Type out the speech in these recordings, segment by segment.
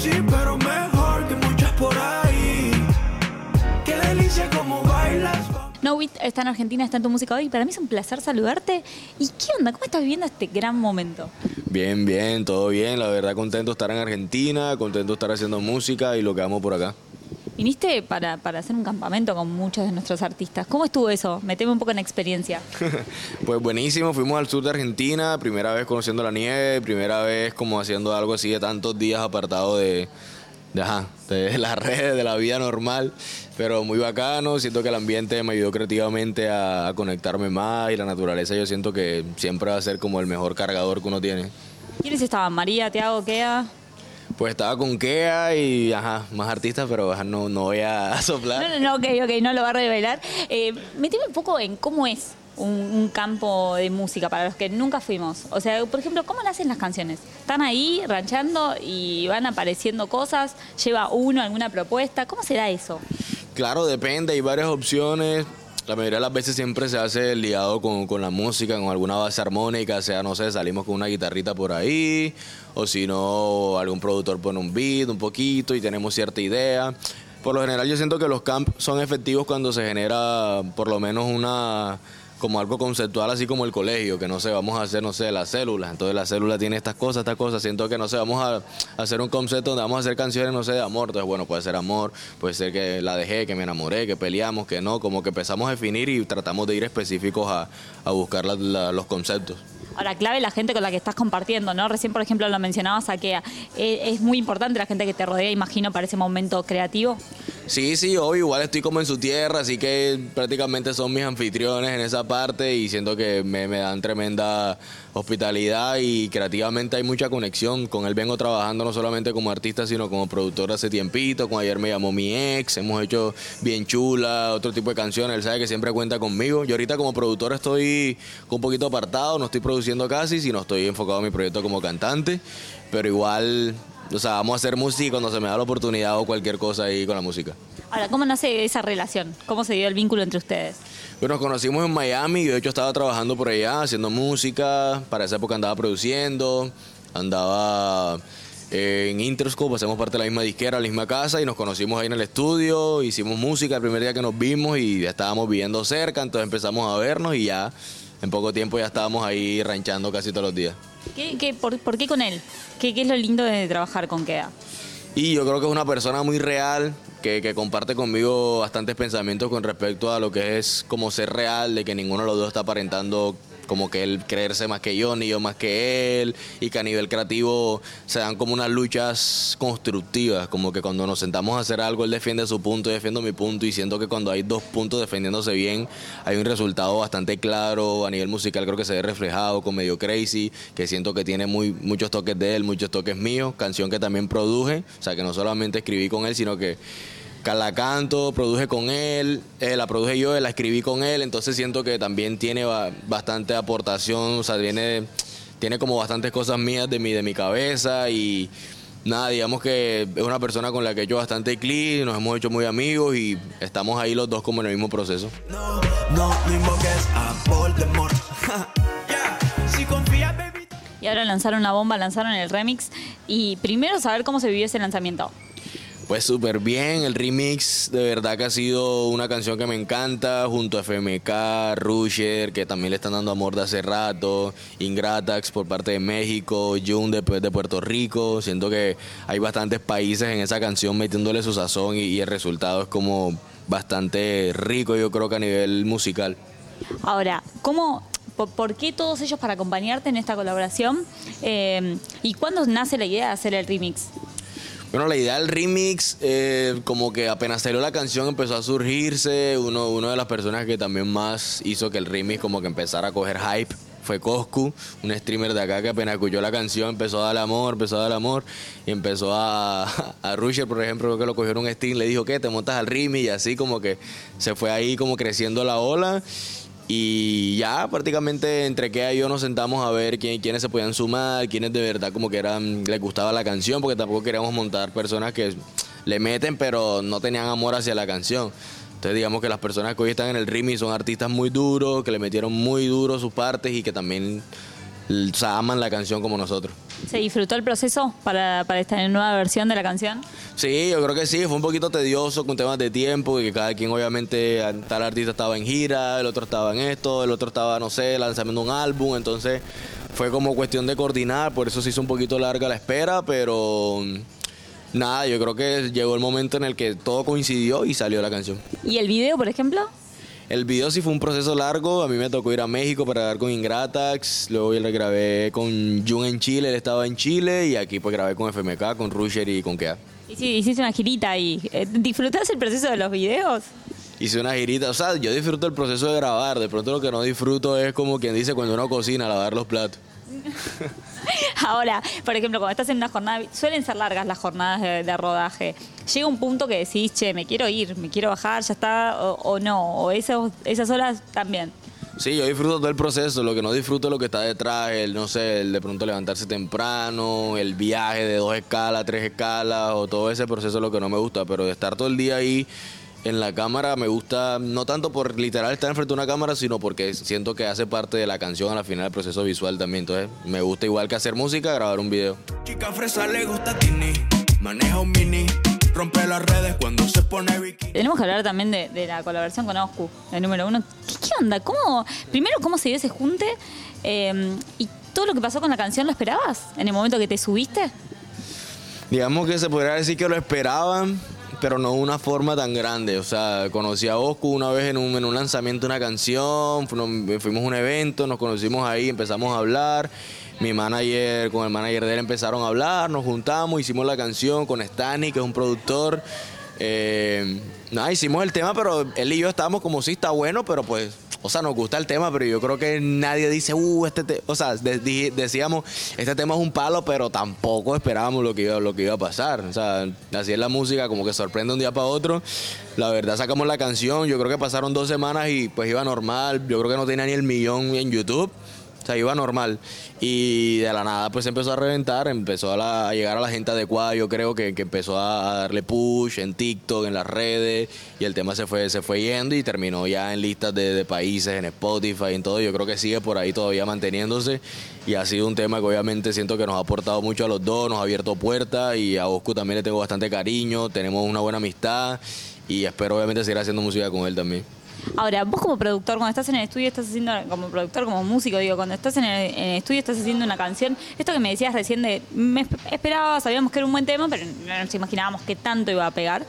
sí, pero mejor que muchas por ahí. Qué delicia como bailas. Knowit está en Argentina, está en tu música hoy. Para mí es un placer saludarte. ¿Y qué onda? ¿Cómo estás viviendo este gran momento? Bien, bien, todo bien. La verdad, contento de estar en Argentina, contento de estar haciendo música y lo que amo por acá. Viniste para, para hacer un campamento con muchos de nuestros artistas. ¿Cómo estuvo eso? Meteme un poco en experiencia. Pues buenísimo, fuimos al sur de Argentina, primera vez conociendo la nieve, primera vez como haciendo algo así de tantos días apartado de, de, ajá, de las redes, de la vida normal, pero muy bacano, siento que el ambiente me ayudó creativamente a, a conectarme más y la naturaleza yo siento que siempre va a ser como el mejor cargador que uno tiene. ¿Quiénes estaban? María, Tiago, Kea. Pues estaba con Kea y ajá, más artistas, pero ajá, no, no voy a soplar. No, no, no, ok, ok, no lo va a revelar. Eh, meteme un poco en cómo es un, un campo de música para los que nunca fuimos. O sea, por ejemplo, ¿cómo nacen las canciones? Están ahí ranchando y van apareciendo cosas, lleva uno alguna propuesta. ¿Cómo será eso? Claro, depende, hay varias opciones. La mayoría de las veces siempre se hace liado con, con, la música, con alguna base armónica, sea, no sé, salimos con una guitarrita por ahí, o si no, algún productor pone un beat un poquito y tenemos cierta idea. Por lo general yo siento que los camps son efectivos cuando se genera por lo menos una como algo conceptual, así como el colegio, que no sé, vamos a hacer, no sé, las células. Entonces la célula tiene estas cosas, estas cosas. Siento que, no sé, vamos a, hacer un concepto donde vamos a hacer canciones, no sé, de amor. Entonces, bueno, puede ser amor, puede ser que la dejé, que me enamoré, que peleamos, que no. Como que empezamos a definir y tratamos de ir específicos a, a buscar los conceptos. Ahora, clave la gente con la que estás compartiendo, ¿no? Recién, por ejemplo, lo mencionabas a eh, es muy importante la gente que te rodea, imagino, para ese momento creativo. Sí, sí, hoy igual estoy como en su tierra, así que prácticamente son mis anfitriones en esa parte y siento que me, me, dan tremenda hospitalidad y creativamente hay mucha conexión. Con él vengo trabajando no solamente como artista, sino como productor hace tiempito. Con ayer me llamó mi ex, hemos hecho bien chula, otro tipo de canciones. Él sabe que siempre cuenta conmigo. Yo ahorita como productor estoy un poquito apartado, no estoy produciendo casi, sino estoy enfocado en mi proyecto como cantante, pero igual o sea, vamos a hacer música cuando se me da la oportunidad o cualquier cosa ahí con la música. Ahora, ¿cómo nace esa relación? ¿Cómo se dio el vínculo entre ustedes? Bueno, nos conocimos en Miami, yo de hecho estaba trabajando por allá, haciendo música, para esa época andaba produciendo, andaba eh, en Interscope, hacemos parte de la misma disquera, la misma casa, y nos conocimos ahí en el estudio, hicimos música el primer día que nos vimos y ya estábamos viviendo cerca, entonces empezamos a vernos y ya en poco tiempo ya estábamos ahí ranchando casi todos los días. ¿Qué, qué, por, por, qué con él? ¿Qué, ¿Qué, es lo lindo de trabajar con Kea? Y yo creo que es una persona muy real, que, que, comparte conmigo bastantes pensamientos con respecto a lo que es como ser real, de que ninguno de los dos está aparentando como que él creerse más que yo, ni yo más que él, y que a nivel creativo se dan como unas luchas constructivas, como que cuando nos sentamos a hacer algo, él defiende su punto, yo defiendo mi punto, y siento que cuando hay dos puntos defendiéndose bien, hay un resultado bastante claro, a nivel musical creo que se ve reflejado con Medio Crazy, que siento que tiene muy, muchos toques de él, muchos toques míos, canción que también produje, o sea que no solamente escribí con él, sino que la canto, produje con él, eh, la produje yo, la escribí con él, entonces siento que también tiene bastante aportación, o sea, tiene, tiene como bastantes cosas mías de mi, de mi cabeza y nada, digamos que es una persona con la que he hecho bastante clic, nos hemos hecho muy amigos y estamos ahí los dos como en el mismo proceso. No, no, no invoques a Voldemort. yeah. Si confía, baby. Y ahora lanzaron la bomba, lanzaron el remix y primero saber cómo se vivió ese lanzamiento. Pues súper bien, el remix de verdad que ha sido una canción que me encanta, junto a FMK, Rusher, que también le están dando amor de hace rato, Ingratax por parte de México, Jun de, de Puerto Rico, siento que hay bastantes países en esa canción metiéndole su sazón y, el resultado es como bastante rico yo creo que a nivel musical. Ahora, ¿cómo por, por, qué todos ellos para acompañarte en esta colaboración? Eh, ¿Y cuándo nace la idea de hacer el remix? Bueno, la idea del remix, eh, como que apenas salió la canción empezó a surgirse. Uno, uno de las personas que también más hizo que el remix como que empezara a coger hype fue Coscu, un streamer de acá que apenas escuchó la canción empezó a dar amor, empezó a dar amor y empezó a, a Rusher, por ejemplo, que lo cogieron un stream, le dijo que te montas al remix y así como que se fue ahí como creciendo la ola y ya prácticamente entre que y yo nos sentamos a ver quién, quiénes se podían sumar, quiénes de verdad como que eran, les gustaba la canción, porque tampoco queríamos montar personas que le meten pero no tenían amor hacia la canción. Entonces digamos que las personas que hoy están en el remix son artistas muy duros, que le metieron muy duro sus partes y que también o sea, aman la canción como nosotros. ¿Se disfrutó el proceso para, para esta nueva versión de la canción? Sí, yo creo que sí, fue un poquito tedioso con temas de tiempo, y que cada quien obviamente, tal artista estaba en gira, el otro estaba en esto, el otro estaba, no sé, lanzando un álbum, entonces fue como cuestión de coordinar, por eso se hizo un poquito larga la espera, pero nada, yo creo que llegó el momento en el que todo coincidió y salió la canción. ¿Y el video, por ejemplo? El video sí fue un proceso largo, a mí me tocó ir a México para grabar con Ingratax, luego yo le grabé con Jun en Chile, él estaba en Chile y aquí pues grabé con FMK, con Rusher y con Kea. Y sí, hiciste una girita ahí. Eh, ¿Disfrutás el proceso de los videos? Hice una girita, o sea, yo disfruto el proceso de grabar, de pronto lo que no disfruto es como quien dice cuando uno cocina, lavar los platos. Ahora, por ejemplo, cuando estás en una jornada, suelen ser largas las jornadas de, rodaje. Llega un punto que decís, che, me quiero ir, me quiero bajar, ya está, o, no, o esas horas también. Sí, yo disfruto todo el proceso, lo que no disfruto es lo que está detrás, el, no sé, el de pronto levantarse temprano, el viaje de dos escalas, tres escalas, o todo ese proceso es lo que no me gusta, pero de estar todo el día ahí en la cámara me gusta, no tanto por literal estar enfrente de una cámara, sino porque siento que hace parte de la canción a la final del proceso visual también. Entonces, me gusta igual que hacer música, grabar un video. Chica fresa le gusta Tini, maneja un mini, rompe las redes cuando se pone bikini. Tenemos que hablar también de, la colaboración con Oscu, el número uno. ¿Qué, onda? ¿Cómo, primero, ¿cómo se dio ese junte? Eh, ¿Y todo lo que pasó con la canción lo esperabas en el momento que te subiste? Digamos que se podría decir que lo esperaban pero no de una forma tan grande. O sea, conocí a Oscu una vez en un, en un lanzamiento de una canción, fuimos a un evento, nos conocimos ahí, empezamos a hablar. Mi manager, con el manager de él empezaron a hablar, nos juntamos, hicimos la canción con Stani, que es un productor. Eh, nada, hicimos el tema, pero él y yo estábamos como si está bueno, pero pues o sea, nos gusta el tema, pero yo creo que nadie dice, uh, este o sea, decíamos, este tema es un palo, pero tampoco esperábamos lo que iba, lo que iba a pasar. O sea, así es la música, como que sorprende un día para otro. La verdad, sacamos la canción, yo creo que pasaron dos semanas y pues iba normal. Yo creo que no tenía ni el millón en YouTube. O sea, iba normal. Y de la nada, pues empezó a reventar, empezó a, llegar a la gente adecuada. Yo creo que, empezó a, darle push en TikTok, en las redes. Y el tema se fue, se fue yendo y terminó ya en listas de, países, en Spotify, en todo. Yo creo que sigue por ahí todavía manteniéndose. Y ha sido un tema que obviamente siento que nos ha aportado mucho a los dos, nos ha abierto puertas. Y a Oscu también le tengo bastante cariño, tenemos una buena amistad. Y espero obviamente seguir haciendo música con él también. Ahora, vos como productor, cuando estás en el estudio, estás haciendo, como productor, como músico, digo, cuando estás en el, estudio, estás haciendo una canción, esto que me decías recién de, me esperaba, sabíamos que era un buen tema, pero no nos imaginábamos qué tanto iba a pegar.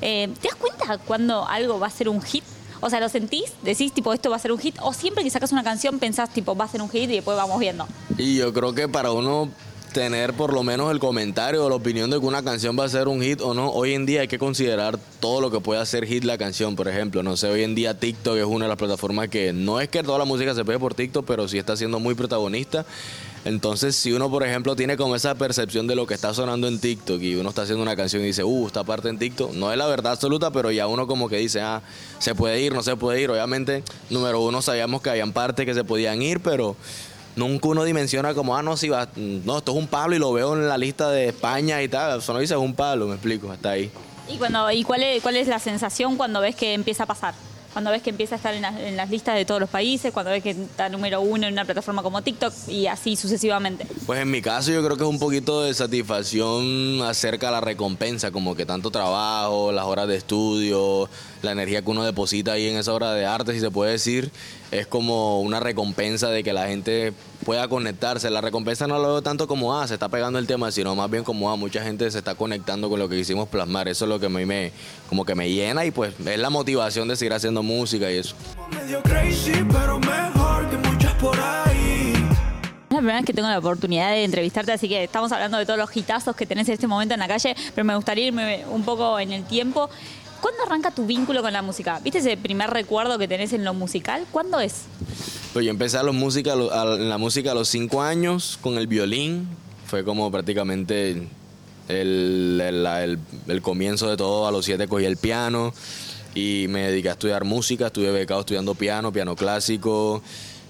Eh, ¿Te das cuenta cuando algo va a ser un hit? O sea, ¿lo sentís? ¿Decís, tipo, esto va a ser un hit? ¿O siempre que sacas una canción pensás, tipo, va a ser un hit y después vamos viendo? Y yo creo que para uno tener por lo menos el comentario o la opinión de que una canción va a ser un hit o no. Hoy en día hay que considerar todo lo que puede hacer hit la canción, por ejemplo. No sé, hoy en día TikTok es una de las plataformas que no es que toda la música se pegue por TikTok, pero sí está siendo muy protagonista. Entonces, si uno, por ejemplo, tiene como esa percepción de lo que está sonando en TikTok y uno está haciendo una canción y dice, uh, esta parte en TikTok, no es la verdad absoluta, pero ya uno como que dice, ah, se puede ir, no se puede ir. Obviamente, número uno, sabíamos que habían partes que se podían ir, pero nunca uno dimensiona como, ah, no, si va, no, esto es un palo y lo veo en la lista de España y tal. Eso no dice es un palo, me explico, hasta ahí. ¿Y, cuando, y cuál, es, cuál es la sensación cuando ves que empieza a pasar? Cuando ves que empieza a estar en, las listas de todos los países, cuando ves que está número uno en una plataforma como TikTok y así sucesivamente. Pues en mi caso yo creo que es un poquito de satisfacción acerca de la recompensa, como que tanto trabajo, las horas de estudio, la energía que uno deposita ahí en esa obra de arte, si se puede decir, es como una recompensa de que la gente pueda conectarse. La recompensa no lo veo tanto como, ah, se está pegando el tema, sino más bien como, ah, mucha gente se está conectando con lo que quisimos plasmar. Eso es lo que a mí me, como que me llena y pues es la motivación de seguir haciendo música y eso. Es la primera vez que tengo la oportunidad de entrevistarte, así que estamos hablando de todos los hitazos que tenés en este momento en la calle, pero me gustaría irme un poco en el tiempo. ¿Cuándo arranca tu vínculo con la música? ¿Viste ese primer recuerdo que tenés en lo musical? ¿Cuándo es? Pues yo empecé a, los música, en la música a los cinco años con el violín. Fue como prácticamente el, comienzo de todo. A los siete cogí el piano y me dediqué a estudiar música. Estuve becado estudiando piano, piano clásico.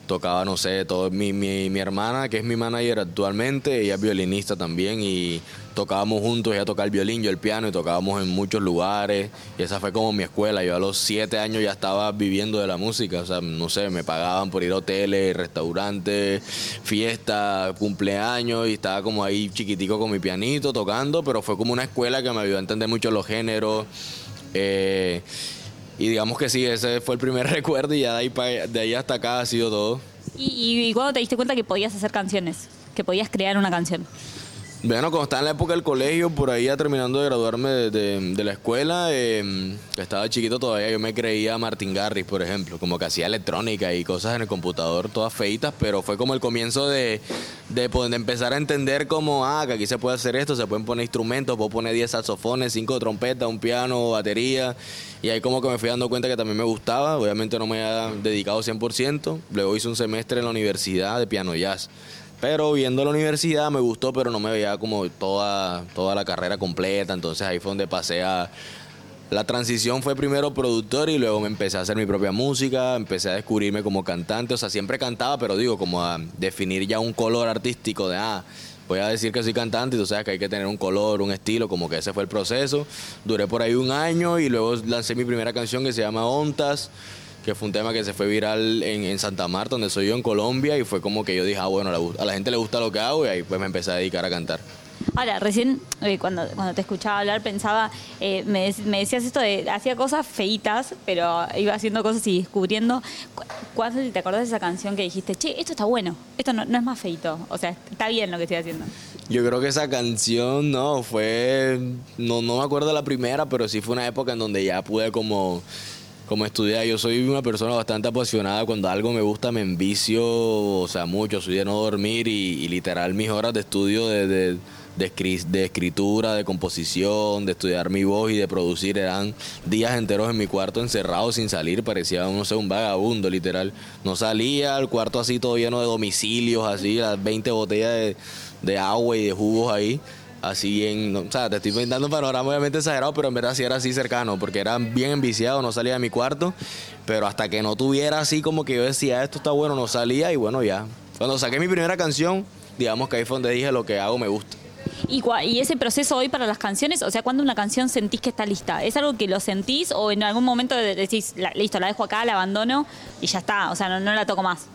Tocaba, no sé, todo mi, mi, mi hermana, que es mi manager actualmente, ella es violinista también y tocábamos juntos, ella tocaba el violín, yo el piano y tocábamos en muchos lugares y esa fue como mi escuela. Yo a los siete años ya estaba viviendo de la música, o sea, no sé, me pagaban por ir a hoteles, restaurantes, fiestas, cumpleaños y estaba como ahí chiquitico con mi pianito tocando, pero fue como una escuela que me ayudó a entender mucho los géneros. Eh, y digamos que sí, ese fue el primer recuerdo y ya de ahí, pa- de ahí hasta acá ha sido todo. ¿Y, y, y cuándo te diste cuenta que podías hacer canciones? Que podías crear una canción. Bueno, cuando estaba en la época del colegio, por ahí ya terminando de graduarme de, de- de la escuela, que estaba chiquito todavía, yo me creía Martin Garrix, por ejemplo, como que hacía electrónica y cosas en el computador todas feitas, pero fue como el comienzo de, de, poder empezar a entender como, ah, que aquí se puede hacer esto, se pueden poner instrumentos, puedo poner 10 saxofones, 5 trompetas, un piano, batería, y ahí como que me fui dando cuenta que también me gustaba, obviamente no me había dedicado 100%, luego hice un semestre en la universidad de piano jazz. Pero viendo la universidad me gustó, pero no me veía como toda, toda la carrera completa. Entonces ahí fue donde pasé a... La transición fue primero productor y luego me empecé a hacer mi propia música, empecé a descubrirme como cantante. O sea, siempre cantaba, pero digo, como a definir ya un color artístico de, ah, voy a decir que soy cantante y tú sabes que hay que tener un color, un estilo, como que ese fue el proceso. Duré por ahí un año y luego lancé mi primera canción que se llama Ontas que fue un tema que se fue viral en, en Santa Marta, donde soy yo en Colombia, y fue como que yo dije, ah, bueno, a la, gente le gusta lo que hago, y ahí pues me empecé a dedicar a cantar. Ahora, recién eh, cuando, cuando te escuchaba hablar pensaba, eh, me, me decías esto de, hacía cosas feitas, pero iba haciendo cosas y descubriendo. Cu- ¿Cuándo te acordás de esa canción que dijiste, che, esto está bueno, esto no, no es más feito, o sea, está bien lo que estoy haciendo? Yo creo que esa canción, no, fue, no, no me acuerdo de la primera, pero sí fue una época en donde ya pude como, como estudiar. Yo soy una persona bastante apasionada, cuando algo me gusta me envicio, o sea, mucho, soy no dormir y, literal mis horas de estudio de, de, de escri- de escritura, de composición, de estudiar mi voz y de producir eran días enteros en mi cuarto encerrado sin salir, parecía, no sé, un vagabundo literal. No salía, el cuarto así todo lleno de domicilios, así, las 20 botellas de agua y de jugos ahí. Así en, o sea, te estoy pintando un panorama obviamente exagerado, pero en verdad sí era así cercano, porque era bien enviciado, no salía de mi cuarto, pero hasta que no tuviera así como que yo decía, esto está bueno, no salía y bueno, ya. Cuando saqué mi primera canción, digamos que ahí fue donde dije lo que hago me gusta. ¿Y, y ese proceso hoy para las canciones, o sea, cuando una canción sentís que está lista? ¿Es algo que lo sentís o en algún momento de- decís, "La- listo, la dejo acá, la abandono y ya está, o sea, no, no la toco más?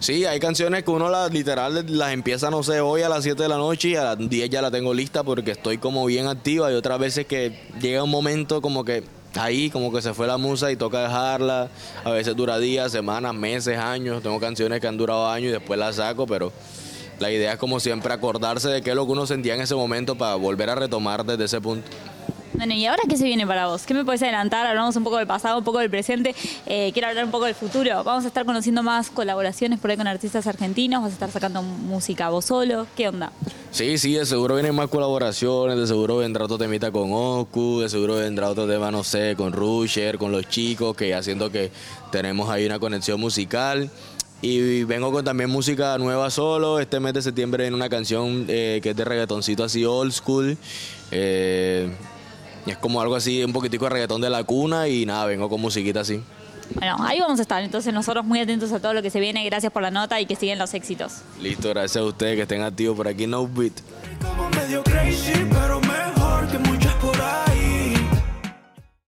Sí, hay canciones que uno las literal las empieza, no sé, hoy a las 7 de la noche y a las 10 ya la tengo lista porque estoy como bien activa y otras veces que llega un momento como que ahí como que se fue la musa y toca dejarla, a veces dura días, semanas, meses, años, tengo canciones que han durado años y después las saco, pero la idea es como siempre acordarse de qué es lo que uno sentía en ese momento para volver a retomar desde ese punto. Bueno, ¿y ahora qué se viene para vos? ¿Qué me puedes adelantar? Hablamos un poco del pasado, un poco del presente. Eh, quiero hablar un poco del futuro. Vamos a estar conociendo más colaboraciones por ahí con artistas argentinos. Vas a estar sacando música vos solo. ¿Qué onda? Sí, sí, de seguro vienen más colaboraciones, de seguro vendrá otro temita con Oku, de seguro vendrá otro tema, no sé, con Rusher, con los chicos, que ya siento que tenemos ahí una conexión musical. Y vengo con también música nueva solo. Este mes de septiembre viene una canción eh, que es de reggaetoncito así old school. Eh, es como algo así, un poquitico de reggaetón de la cuna y nada, vengo con musiquita así. Bueno, ahí vamos a estar. Entonces nosotros muy atentos a todo lo que se viene. Gracias por la nota y que siguen los éxitos. Listo, gracias a ustedes que estén activos por aquí, No Beat.